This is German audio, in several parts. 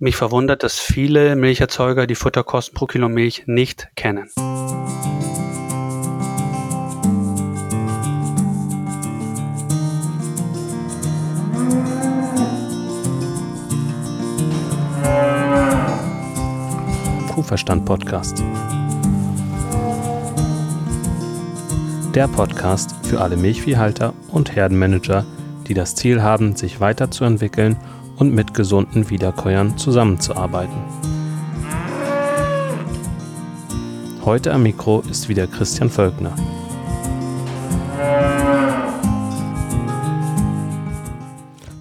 Mich verwundert, dass viele Milcherzeuger die Futterkosten pro Kilo Milch nicht kennen. Kuhverstand Podcast. Der Podcast für alle Milchviehhalter und Herdenmanager, die das Ziel haben, sich weiterzuentwickeln und mit gesunden Wiederkäuern zusammenzuarbeiten. Heute am Mikro ist wieder Christian Völkner.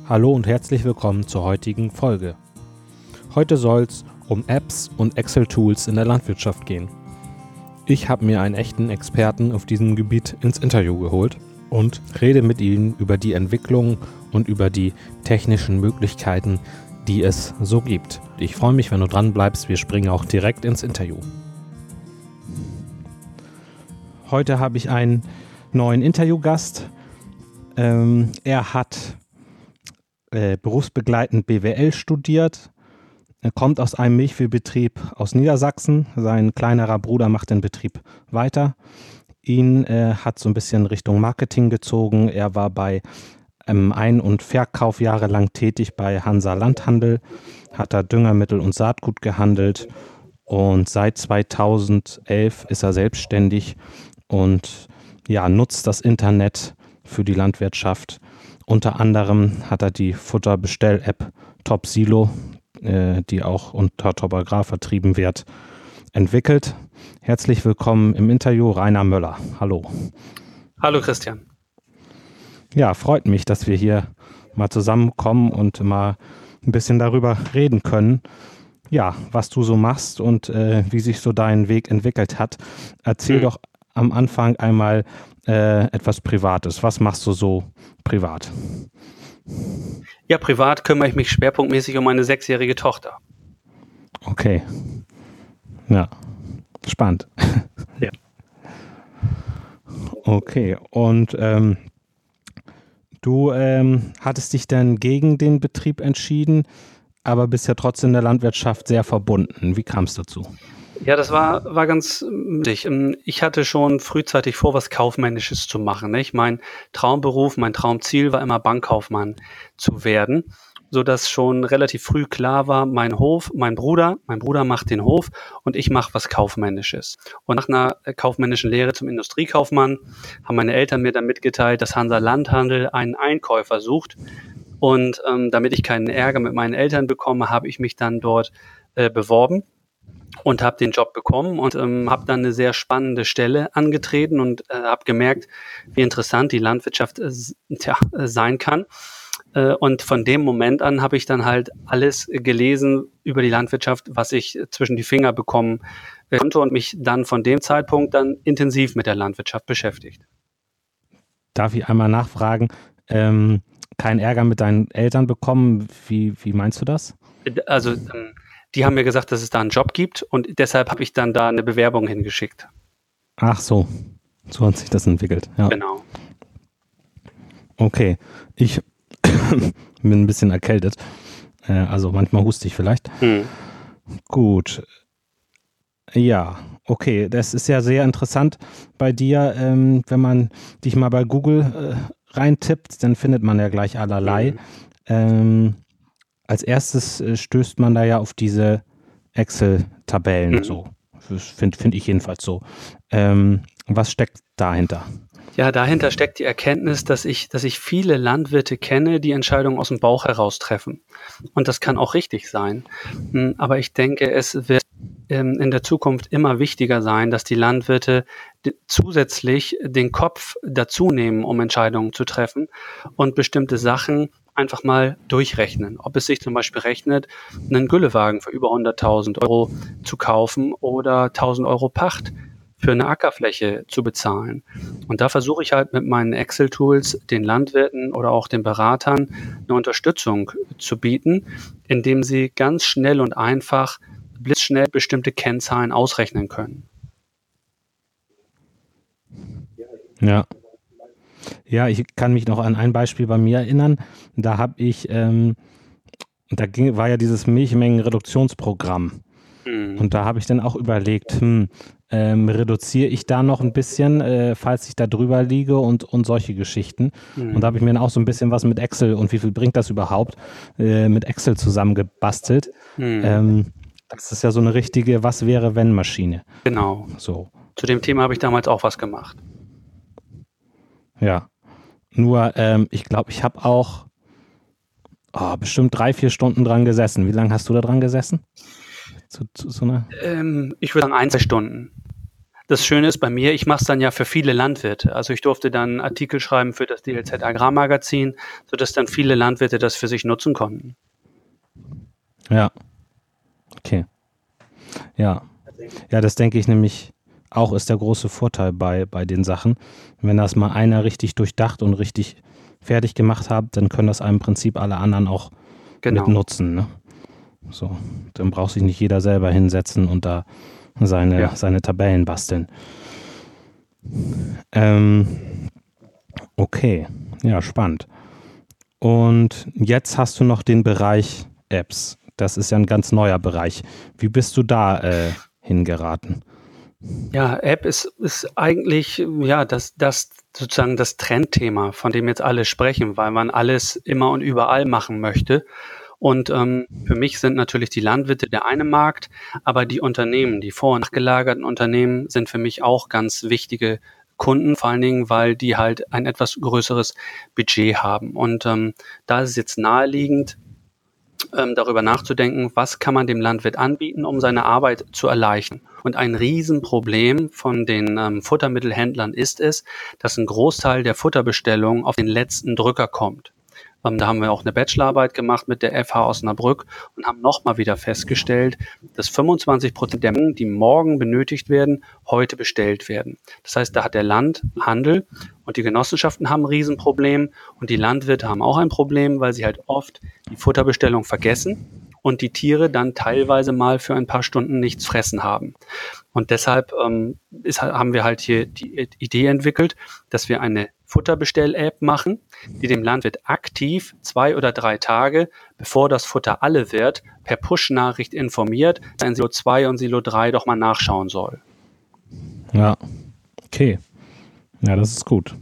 Hallo und herzlich willkommen zur heutigen Folge. Heute soll es um Apps und Excel-Tools in der Landwirtschaft gehen. Ich habe mir einen echten Experten auf diesem Gebiet ins Interview geholt und rede mit Ihnen über die Entwicklung und über die technischen Möglichkeiten, die es so gibt. Ich freue mich, wenn du dran bleibst. Wir springen auch direkt ins Interview. Heute habe ich einen neuen Interviewgast. Ähm, er hat äh, berufsbegleitend BWL studiert. Er kommt aus einem Milchviehbetrieb aus Niedersachsen. Sein kleinerer Bruder macht den Betrieb weiter. Ihn äh, hat so ein bisschen Richtung Marketing gezogen. Er war bei ähm, Ein- und Verkauf jahrelang tätig bei Hansa Landhandel, hat da Düngermittel und Saatgut gehandelt und seit 2011 ist er selbstständig und ja, nutzt das Internet für die Landwirtschaft. Unter anderem hat er die Futterbestell-App Top Silo, äh, die auch unter Topograph vertrieben wird, entwickelt. Herzlich willkommen im Interview Rainer Möller. Hallo. Hallo Christian. Ja, freut mich, dass wir hier mal zusammenkommen und mal ein bisschen darüber reden können. Ja, was du so machst und äh, wie sich so dein Weg entwickelt hat. Erzähl mhm. doch am Anfang einmal äh, etwas Privates. Was machst du so privat? Ja, privat kümmere ich mich schwerpunktmäßig um meine sechsjährige Tochter. Okay. Ja, spannend. Ja. Okay, und ähm, Du ähm, hattest dich dann gegen den Betrieb entschieden, aber bist ja trotzdem der Landwirtschaft sehr verbunden. Wie kam es dazu? Ja, das war, war ganz wichtig. Ähm, ich hatte schon frühzeitig vor, was Kaufmännisches zu machen. Nicht? Mein Traumberuf, mein Traumziel war immer Bankkaufmann zu werden so dass schon relativ früh klar war, mein Hof, mein Bruder, mein Bruder macht den Hof und ich mache was Kaufmännisches. Und nach einer äh, kaufmännischen Lehre zum Industriekaufmann haben meine Eltern mir dann mitgeteilt, dass Hansa Landhandel einen Einkäufer sucht. Und ähm, damit ich keinen Ärger mit meinen Eltern bekomme, habe ich mich dann dort äh, beworben und habe den Job bekommen und ähm, habe dann eine sehr spannende Stelle angetreten und äh, habe gemerkt, wie interessant die Landwirtschaft äh, tja, äh, sein kann. Äh, und von dem Moment an habe ich dann halt alles gelesen über die Landwirtschaft, was ich zwischen die Finger bekommen konnte und mich dann von dem Zeitpunkt dann intensiv mit der Landwirtschaft beschäftigt. Darf ich einmal nachfragen, ähm, keinen Ärger mit deinen Eltern bekommen? Wie, wie meinst du das? Also, ähm, die haben mir gesagt, dass es da einen Job gibt und deshalb habe ich dann da eine Bewerbung hingeschickt. Ach so, so hat sich das entwickelt. Ja. Genau. Okay, ich bin ein bisschen erkältet. Äh, also manchmal huste ich vielleicht. Hm. Gut. Ja, okay. Das ist ja sehr interessant bei dir. Ähm, wenn man dich mal bei Google äh, reintippt, dann findet man ja gleich allerlei. Hm. Ähm, als erstes äh, stößt man da ja auf diese Excel-Tabellen. Hm. So. Finde find ich jedenfalls so. Ähm, was steckt dahinter? Ja, dahinter steckt die Erkenntnis, dass ich, dass ich viele Landwirte kenne, die Entscheidungen aus dem Bauch heraus treffen. Und das kann auch richtig sein. Hm, aber ich denke, es wird ähm, in der Zukunft immer wichtiger sein, dass die Landwirte zusätzlich den Kopf dazu nehmen, um Entscheidungen zu treffen und bestimmte Sachen einfach mal durchrechnen. Ob es sich zum Beispiel rechnet, einen Güllewagen für über 100.000 Euro zu kaufen oder 1.000 Euro Pacht für eine Ackerfläche zu bezahlen. Und da versuche ich halt mit meinen Excel-Tools den Landwirten oder auch den Beratern eine Unterstützung zu bieten, indem sie ganz schnell und einfach blitzschnell bestimmte Kennzahlen ausrechnen können. Ja. Ja, ich kann mich noch an ein Beispiel bei mir erinnern. Da habe ich ähm, da ging, war ja dieses Milchmengenreduktionsprogramm. Mhm. Und da habe ich dann auch überlegt, hm, ähm, reduziere ich da noch ein bisschen, äh, falls ich da drüber liege und, und solche Geschichten. Mhm. Und da habe ich mir dann auch so ein bisschen was mit Excel und wie viel bringt das überhaupt äh, mit Excel zusammengebastelt. Mhm. Ähm, das ist ja so eine richtige Was wäre wenn Maschine. Genau. So. Zu dem Thema habe ich damals auch was gemacht. Ja. Nur, ähm, ich glaube, ich habe auch oh, bestimmt drei, vier Stunden dran gesessen. Wie lange hast du da dran gesessen? Zu, zu so einer? Ähm, ich würde sagen ein, zwei Stunden. Das Schöne ist bei mir, ich mache es dann ja für viele Landwirte. Also ich durfte dann Artikel schreiben für das DLZ Agrarmagazin, sodass dann viele Landwirte das für sich nutzen konnten. Ja. Okay. Ja. Ja, das denke ich nämlich auch ist der große Vorteil bei, bei den Sachen. Wenn das mal einer richtig durchdacht und richtig fertig gemacht hat, dann können das im Prinzip alle anderen auch genau. mit nutzen. Ne? So, dann braucht sich nicht jeder selber hinsetzen und da seine, ja. seine Tabellen basteln. Ähm, okay, ja, spannend. Und jetzt hast du noch den Bereich Apps. Das ist ja ein ganz neuer Bereich. Wie bist du da äh, hingeraten? Ja, App ist, ist eigentlich ja das, das sozusagen das Trendthema, von dem jetzt alle sprechen, weil man alles immer und überall machen möchte. Und ähm, für mich sind natürlich die Landwirte der eine Markt, aber die Unternehmen, die vor- und nachgelagerten Unternehmen sind für mich auch ganz wichtige Kunden, vor allen Dingen, weil die halt ein etwas größeres Budget haben. Und ähm, da ist es jetzt naheliegend, ähm, darüber nachzudenken, was kann man dem Landwirt anbieten, um seine Arbeit zu erleichtern. Und ein Riesenproblem von den ähm, Futtermittelhändlern ist es, dass ein Großteil der Futterbestellungen auf den letzten Drücker kommt. Ähm, da haben wir auch eine Bachelorarbeit gemacht mit der FH Osnabrück und haben nochmal wieder festgestellt, dass 25 Prozent der Mengen, die morgen benötigt werden, heute bestellt werden. Das heißt, da hat der Landhandel und die Genossenschaften haben ein Riesenproblem und die Landwirte haben auch ein Problem, weil sie halt oft die Futterbestellung vergessen und die Tiere dann teilweise mal für ein paar Stunden nichts fressen haben. Und deshalb ähm, ist, haben wir halt hier die Idee entwickelt, dass wir eine Futterbestell-App machen, die dem Landwirt aktiv zwei oder drei Tage, bevor das Futter alle wird, per Push-Nachricht informiert, dass in Silo 2 und Silo 3 doch mal nachschauen soll. Ja, okay. Ja, das ist gut.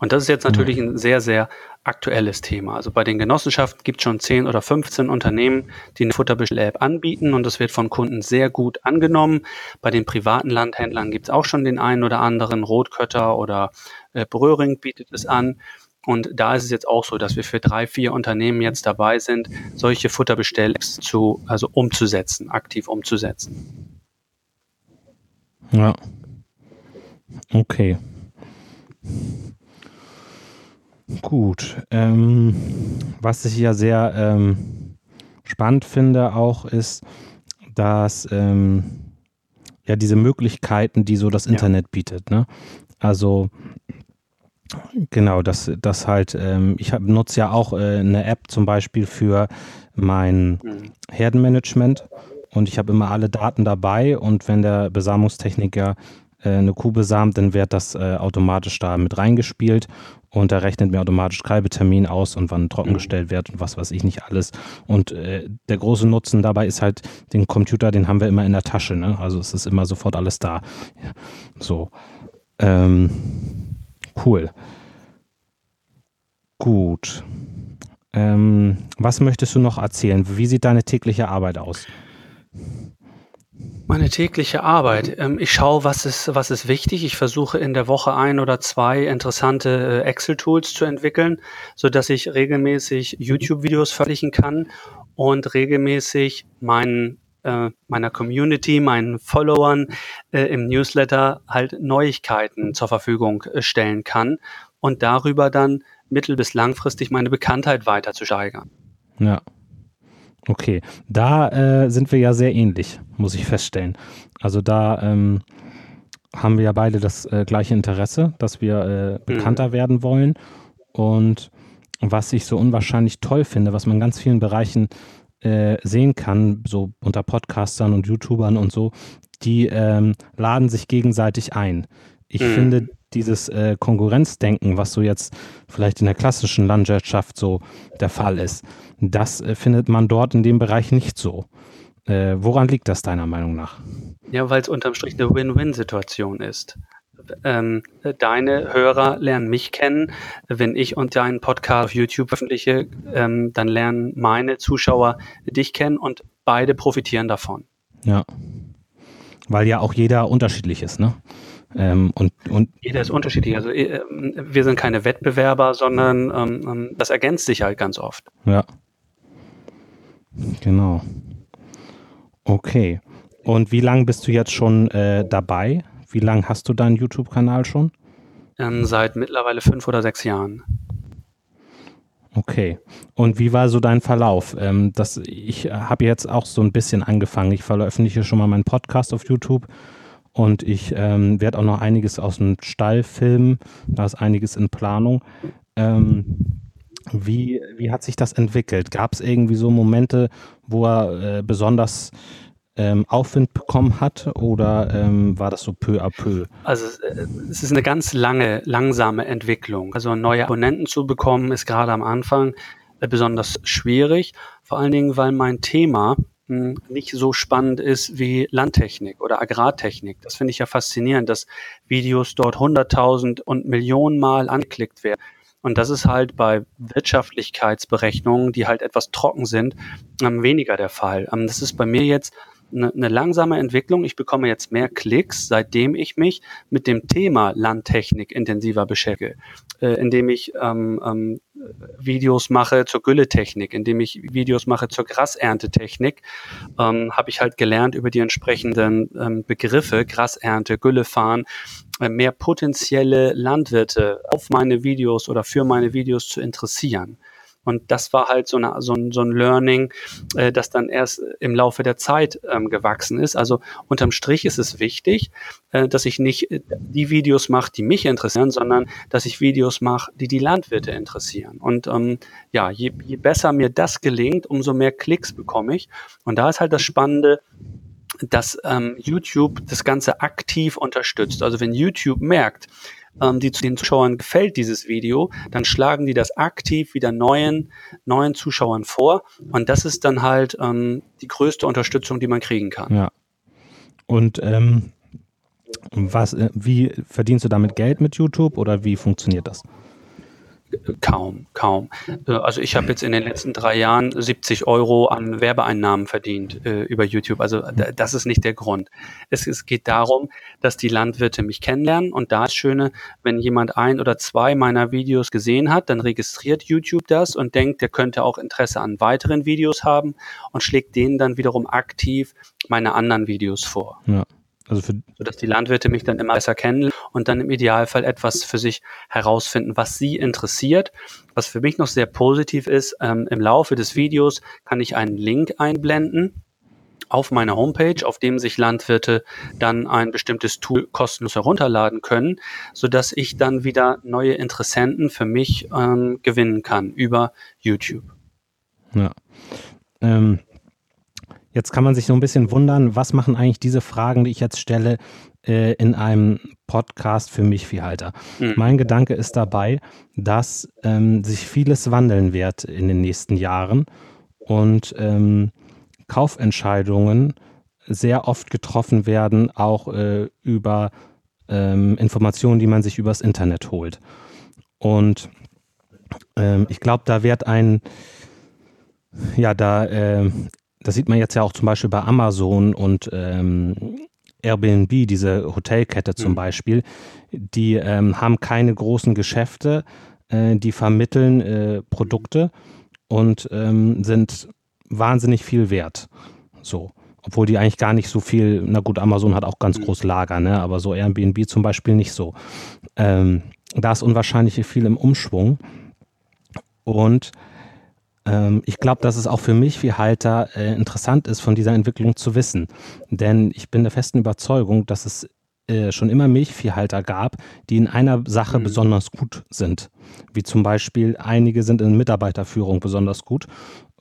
Und das ist jetzt natürlich ein sehr, sehr aktuelles Thema. Also bei den Genossenschaften gibt es schon 10 oder 15 Unternehmen, die eine Futterbestell-App anbieten und das wird von Kunden sehr gut angenommen. Bei den privaten Landhändlern gibt es auch schon den einen oder anderen, Rotkötter oder äh, Bröhring bietet es an. Und da ist es jetzt auch so, dass wir für drei, vier Unternehmen jetzt dabei sind, solche Futterbestell-Apps zu, also umzusetzen, aktiv umzusetzen. Ja. Okay. Gut. Ähm, was ich ja sehr ähm, spannend finde auch ist, dass ähm, ja diese Möglichkeiten, die so das Internet ja. bietet. Ne? Also genau, dass das halt, ähm, ich nutze ja auch äh, eine App zum Beispiel für mein mhm. Herdenmanagement und ich habe immer alle Daten dabei und wenn der Besamungstechniker eine Kuh besamt, dann wird das äh, automatisch da mit reingespielt und er rechnet mir automatisch Kalbetermin aus und wann trockengestellt wird und was weiß ich nicht alles. Und äh, der große Nutzen dabei ist halt, den Computer, den haben wir immer in der Tasche. Ne? Also es ist immer sofort alles da. Ja, so. Ähm, cool. Gut. Ähm, was möchtest du noch erzählen? Wie sieht deine tägliche Arbeit aus? Meine tägliche Arbeit. Ähm, ich schaue, was ist, was ist wichtig. Ich versuche in der Woche ein oder zwei interessante äh, Excel-Tools zu entwickeln, so dass ich regelmäßig YouTube-Videos veröffentlichen kann und regelmäßig meinen äh, meiner Community, meinen Followern äh, im Newsletter halt Neuigkeiten zur Verfügung stellen kann und darüber dann mittel- bis langfristig meine Bekanntheit weiter zu steigern. Ja, Okay, da äh, sind wir ja sehr ähnlich, muss ich feststellen. Also da ähm, haben wir ja beide das äh, gleiche Interesse, dass wir äh, bekannter mhm. werden wollen. Und was ich so unwahrscheinlich toll finde, was man in ganz vielen Bereichen äh, sehen kann, so unter Podcastern und YouTubern und so, die ähm, laden sich gegenseitig ein. Ich mhm. finde dieses äh, Konkurrenzdenken, was so jetzt vielleicht in der klassischen Landwirtschaft so der Fall ist, das äh, findet man dort in dem Bereich nicht so. Äh, woran liegt das deiner Meinung nach? Ja, weil es unterm Strich eine Win-Win-Situation ist. Ähm, deine Hörer lernen mich kennen. Wenn ich und deinen Podcast auf YouTube veröffentliche, ähm, dann lernen meine Zuschauer dich kennen und beide profitieren davon. Ja. Weil ja auch jeder unterschiedlich ist, ne? Ähm, und, und jeder ist unterschiedlich. Also äh, wir sind keine Wettbewerber, sondern ähm, ähm, das ergänzt sich halt ganz oft. Ja. Genau. Okay. Und wie lange bist du jetzt schon äh, dabei? Wie lange hast du deinen YouTube-Kanal schon? Ähm, seit mittlerweile fünf oder sechs Jahren. Okay. Und wie war so dein Verlauf? Ähm, das, ich habe jetzt auch so ein bisschen angefangen. Ich veröffentliche schon mal meinen Podcast auf YouTube und ich ähm, werde auch noch einiges aus dem Stall filmen. Da ist einiges in Planung. Ähm, wie, wie hat sich das entwickelt? Gab es irgendwie so Momente, wo er äh, besonders ähm, Aufwind bekommen hat oder ähm, war das so peu à peu? Also äh, es ist eine ganz lange, langsame Entwicklung. Also neue Abonnenten zu bekommen, ist gerade am Anfang äh, besonders schwierig. Vor allen Dingen, weil mein Thema nicht so spannend ist wie Landtechnik oder Agrartechnik. Das finde ich ja faszinierend, dass Videos dort hunderttausend und Millionen Mal angeklickt werden. Und das ist halt bei Wirtschaftlichkeitsberechnungen, die halt etwas trocken sind, ähm, weniger der Fall. Ähm, das ist bei mir jetzt eine, eine langsame Entwicklung. Ich bekomme jetzt mehr Klicks, seitdem ich mich mit dem Thema Landtechnik intensiver beschäftige, äh, indem ich ähm, Videos mache zur Gülletechnik, indem ich Videos mache zur Graserntetechnik, ähm, habe ich halt gelernt über die entsprechenden ähm, Begriffe Grasernte, Güllefahren, äh, mehr potenzielle Landwirte auf meine Videos oder für meine Videos zu interessieren. Und das war halt so, eine, so, ein, so ein Learning, äh, das dann erst im Laufe der Zeit ähm, gewachsen ist. Also unterm Strich ist es wichtig, äh, dass ich nicht äh, die Videos mache, die mich interessieren, sondern dass ich Videos mache, die die Landwirte interessieren. Und ähm, ja, je, je besser mir das gelingt, umso mehr Klicks bekomme ich. Und da ist halt das Spannende, dass ähm, YouTube das Ganze aktiv unterstützt. Also wenn YouTube merkt, ähm, die zu den Zuschauern gefällt dieses Video, dann schlagen die das aktiv wieder neuen, neuen Zuschauern vor. Und das ist dann halt ähm, die größte Unterstützung, die man kriegen kann. Ja. Und ähm, was, äh, wie verdienst du damit Geld mit YouTube oder wie funktioniert das? Kaum, kaum. Äh, also ich habe jetzt in den letzten drei Jahren 70 Euro an Werbeeinnahmen verdient äh, über YouTube. Also das ist nicht der Grund. Es, es, geht darum, dass die Landwirte mich kennenlernen und da ist schöne, wenn jemand ein oder zwei meiner Videos gesehen hat, dann registriert YouTube das und denkt, der könnte auch Interesse an weiteren Videos haben und schlägt denen dann wiederum aktiv meine anderen Videos vor. Ja. Also für sodass die Landwirte mich dann immer besser kennen und dann im Idealfall etwas für sich herausfinden, was sie interessiert. Was für mich noch sehr positiv ist, ähm, im Laufe des Videos kann ich einen Link einblenden auf meiner Homepage, auf dem sich Landwirte dann ein bestimmtes Tool kostenlos herunterladen können, sodass ich dann wieder neue Interessenten für mich ähm, gewinnen kann über YouTube. Ja. Ähm, Jetzt kann man sich so ein bisschen wundern, was machen eigentlich diese Fragen, die ich jetzt stelle, äh, in einem Podcast für mich Viehhalter. Mhm. Mein Gedanke ist dabei, dass ähm, sich vieles wandeln wird in den nächsten Jahren und ähm, Kaufentscheidungen sehr oft getroffen werden, auch äh, über ähm, Informationen, die man sich übers Internet holt. Und ähm, ich glaube, da wird ein, ja, da äh, das sieht man jetzt ja auch zum Beispiel bei Amazon und ähm, Airbnb, diese Hotelkette zum mhm. Beispiel, die ähm, haben keine großen Geschäfte, äh, die vermitteln äh, Produkte und ähm, sind wahnsinnig viel wert. So. Obwohl die eigentlich gar nicht so viel, na gut, Amazon hat auch ganz mhm. groß Lager, ne? aber so Airbnb zum Beispiel nicht so. Ähm, da ist unwahrscheinlich viel im Umschwung. Und ich glaube, dass es auch für mich wie Halter äh, interessant ist, von dieser Entwicklung zu wissen. Denn ich bin der festen Überzeugung, dass es äh, schon immer Milchviehhalter gab, die in einer Sache mhm. besonders gut sind. Wie zum Beispiel einige sind in Mitarbeiterführung besonders gut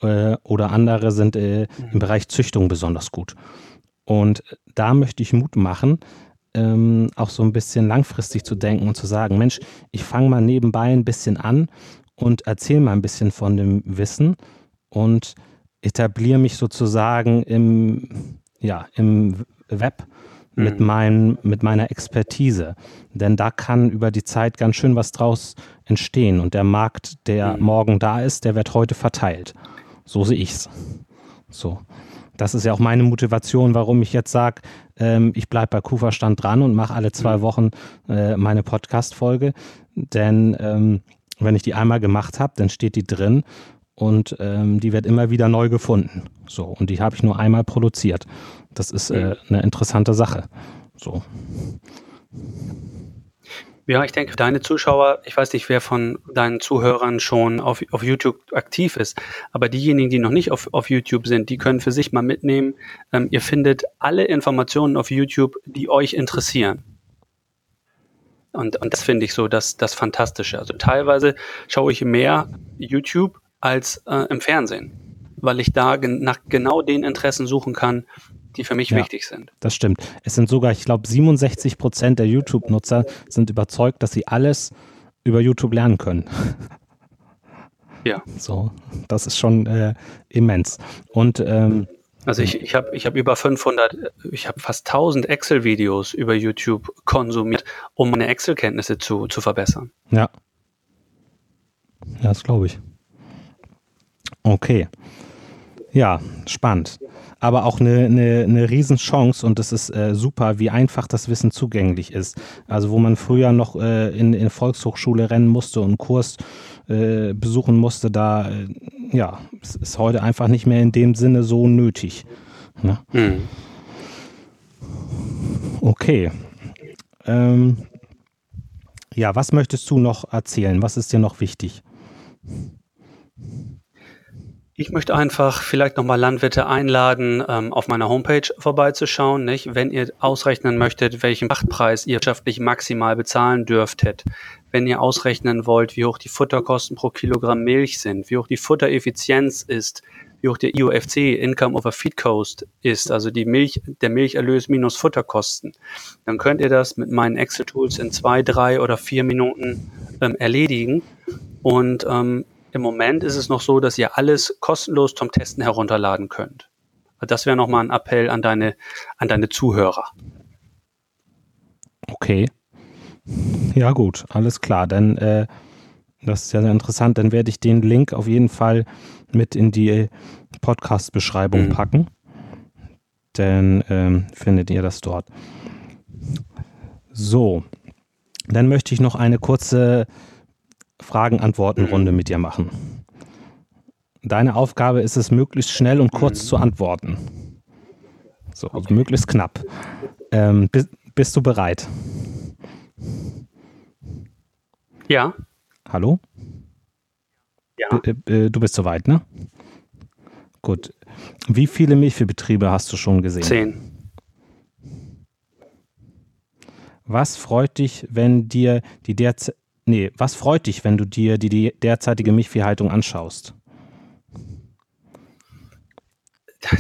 äh, oder andere sind äh, im mhm. Bereich Züchtung besonders gut. Und da möchte ich Mut machen, ähm, auch so ein bisschen langfristig zu denken und zu sagen, Mensch, ich fange mal nebenbei ein bisschen an und erzähle mal ein bisschen von dem Wissen und etabliere mich sozusagen im, ja, im Web mit, mhm. mein, mit meiner Expertise. Denn da kann über die Zeit ganz schön was draus entstehen. Und der Markt, der mhm. morgen da ist, der wird heute verteilt. So sehe ich es. So. Das ist ja auch meine Motivation, warum ich jetzt sage, ähm, ich bleibe bei Kuferstand dran und mache alle zwei mhm. Wochen äh, meine Podcast-Folge. Denn ähm, wenn ich die einmal gemacht habe, dann steht die drin und ähm, die wird immer wieder neu gefunden. So, und die habe ich nur einmal produziert. Das ist äh, eine interessante Sache. So. Ja, ich denke, deine Zuschauer, ich weiß nicht, wer von deinen Zuhörern schon auf, auf YouTube aktiv ist, aber diejenigen, die noch nicht auf, auf YouTube sind, die können für sich mal mitnehmen. Ähm, ihr findet alle Informationen auf YouTube, die euch interessieren. Und, und das finde ich so das, das Fantastische. Also teilweise schaue ich mehr YouTube als äh, im Fernsehen, weil ich da gen nach genau den Interessen suchen kann, die für mich ja, wichtig sind. Das stimmt. Es sind sogar, ich glaube, 67 Prozent der YouTube-Nutzer sind überzeugt, dass sie alles über YouTube lernen können. Ja. So, das ist schon äh, immens. Und ähm, also ich, ich habe ich hab über 500, ich habe fast 1000 Excel-Videos über YouTube konsumiert, um meine Excel-Kenntnisse zu, zu verbessern. Ja. Ja, das glaube ich. Okay. Ja, spannend aber auch eine, eine, eine Riesenchance und das ist äh, super, wie einfach das Wissen zugänglich ist. Also wo man früher noch äh, in, in Volkshochschule rennen musste und Kurs äh, besuchen musste, da äh, ja, es ist heute einfach nicht mehr in dem Sinne so nötig. Ne? Mhm. Okay. Ähm, ja, was möchtest du noch erzählen? Was ist dir noch wichtig? Ich möchte einfach vielleicht nochmal Landwirte einladen, ähm, auf meiner Homepage vorbeizuschauen, nicht? wenn ihr ausrechnen möchtet, welchen Pachtpreis ihr wirtschaftlich maximal bezahlen dürftet, wenn ihr ausrechnen wollt, wie hoch die Futterkosten pro Kilogramm Milch sind, wie hoch die Futtereffizienz ist, wie hoch der IOFC, Income over Feed Cost, ist, also die Milch, der Milcherlös minus Futterkosten, dann könnt ihr das mit meinen Excel-Tools in zwei, drei oder vier Minuten ähm, erledigen. Und ähm, im Moment ist es noch so, dass ihr alles kostenlos zum Testen herunterladen könnt. Das wäre nochmal ein Appell an deine, an deine Zuhörer. Okay. Ja, gut, alles klar. Dann, äh, das ist ja sehr interessant. Dann werde ich den Link auf jeden Fall mit in die Podcast-Beschreibung mhm. packen. Dann ähm, findet ihr das dort. So, dann möchte ich noch eine kurze Fragen-Antworten-Runde mit dir machen. Deine Aufgabe ist es, möglichst schnell und kurz mhm. zu antworten. So, also okay. möglichst knapp. Ähm, bist, bist du bereit? Ja. Hallo? Ja. B äh, du bist soweit, ne? Gut. Wie viele Milchviehbetriebe hast du schon gesehen? Zehn. Was freut dich, wenn dir die derzeit Nee, was freut dich, wenn du dir die, die derzeitige Milchviehhaltung anschaust?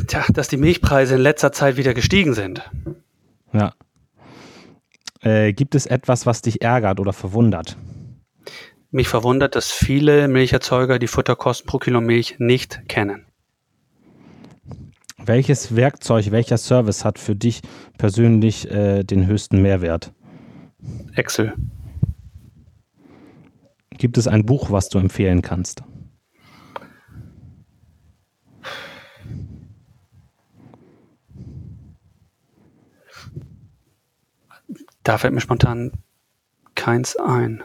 Tja, dass die Milchpreise in letzter Zeit wieder gestiegen sind. Ja. Äh, gibt es etwas, was dich ärgert oder verwundert? Mich verwundert, dass viele Milcherzeuger die Futterkosten pro Kilo Milch nicht kennen. Welches Werkzeug, welcher Service hat für dich persönlich äh, den höchsten Mehrwert? Excel. Gibt es ein Buch, was du empfehlen kannst? Da fällt mir spontan keins ein.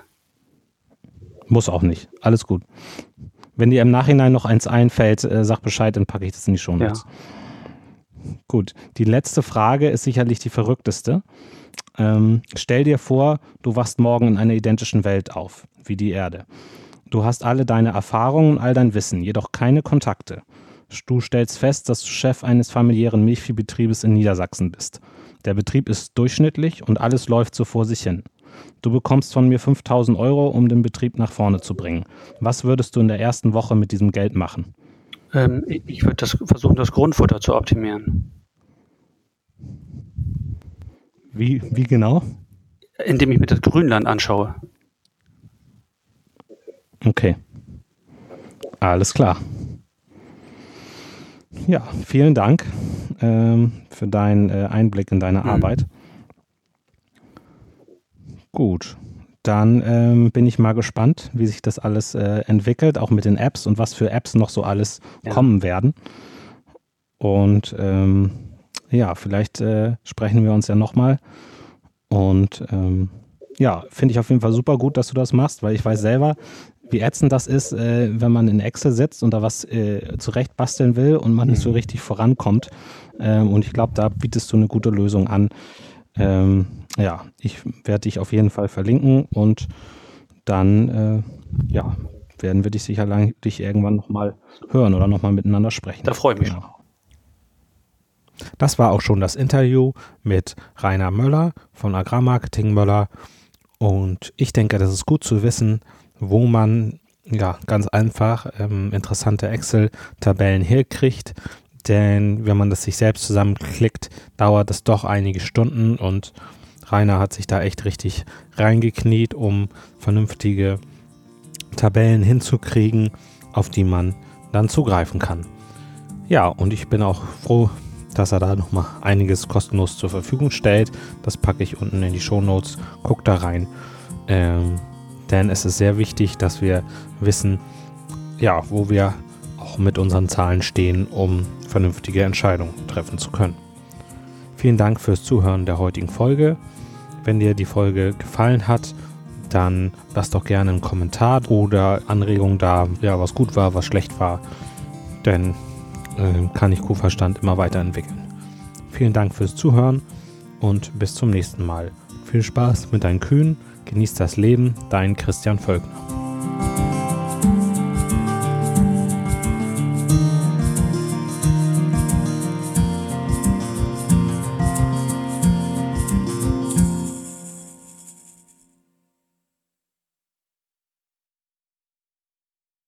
Muss auch nicht. Alles gut. Wenn dir im Nachhinein noch eins einfällt, äh, sag Bescheid, dann packe ich das in die Show Notes. Ja. Gut. Die letzte Frage ist sicherlich die verrückteste. Ähm, stell dir vor, du wachst morgen in einer identischen Welt auf wie die Erde. Du hast alle deine Erfahrungen, all dein Wissen, jedoch keine Kontakte. Du stellst fest, dass du Chef eines familiären Milchviehbetriebes in Niedersachsen bist. Der Betrieb ist durchschnittlich und alles läuft so vor sich hin. Du bekommst von mir 5000 Euro, um den Betrieb nach vorne zu bringen. Was würdest du in der ersten Woche mit diesem Geld machen? Ähm, ich würde versuchen, das Grundfutter zu optimieren. Wie, wie genau? Indem ich mir das Grünland anschaue. Okay. Alles klar. Ja, vielen Dank ähm, für deinen äh, Einblick in deine mhm. Arbeit. Gut, dann ähm, bin ich mal gespannt, wie sich das alles äh, entwickelt, auch mit den Apps und was für Apps noch so alles ja. kommen werden. Und ähm, ja, vielleicht äh, sprechen wir uns ja nochmal. Und ähm, ja, finde ich auf jeden Fall super gut, dass du das machst, weil ich weiß selber, wie ätzend das ist, äh, wenn man in Excel sitzt und da was äh, zurecht basteln will und man mhm. nicht so mhm. richtig vorankommt. Ähm, und ich glaube, da bietest du eine gute Lösung an. Ähm, ja, ich werde dich auf jeden Fall verlinken und dann, äh, ja, werden wir dich sicherlich irgendwann nochmal hören oder nochmal miteinander sprechen. Da freue ich mich. Genau. Das war auch schon das Interview mit Rainer Möller von Agrarmarketing Möller. Und ich denke, das ist gut zu wissen, wo man ja ganz einfach ähm, interessante Excel-Tabellen herkriegt. Denn wenn man das sich selbst zusammenklickt, dauert es doch einige Stunden und Rainer hat sich da echt richtig reingekniet, um vernünftige Tabellen hinzukriegen, auf die man dann zugreifen kann. Ja, und ich bin auch froh, dass er da nochmal einiges kostenlos zur Verfügung stellt. Das packe ich unten in die Show Notes. Guckt da rein. Ähm, denn es ist sehr wichtig, dass wir wissen, ja, wo wir auch mit unseren Zahlen stehen, um vernünftige Entscheidungen treffen zu können. Vielen Dank fürs Zuhören der heutigen Folge. Wenn dir die Folge gefallen hat, dann lass doch gerne einen Kommentar oder Anregungen da, ja, was gut war, was schlecht war. Denn äh, kann ich Kuhverstand immer weiterentwickeln. Vielen Dank fürs Zuhören und bis zum nächsten Mal. Viel Spaß mit deinen Kühen, genieß das Leben, dein Christian Völkner.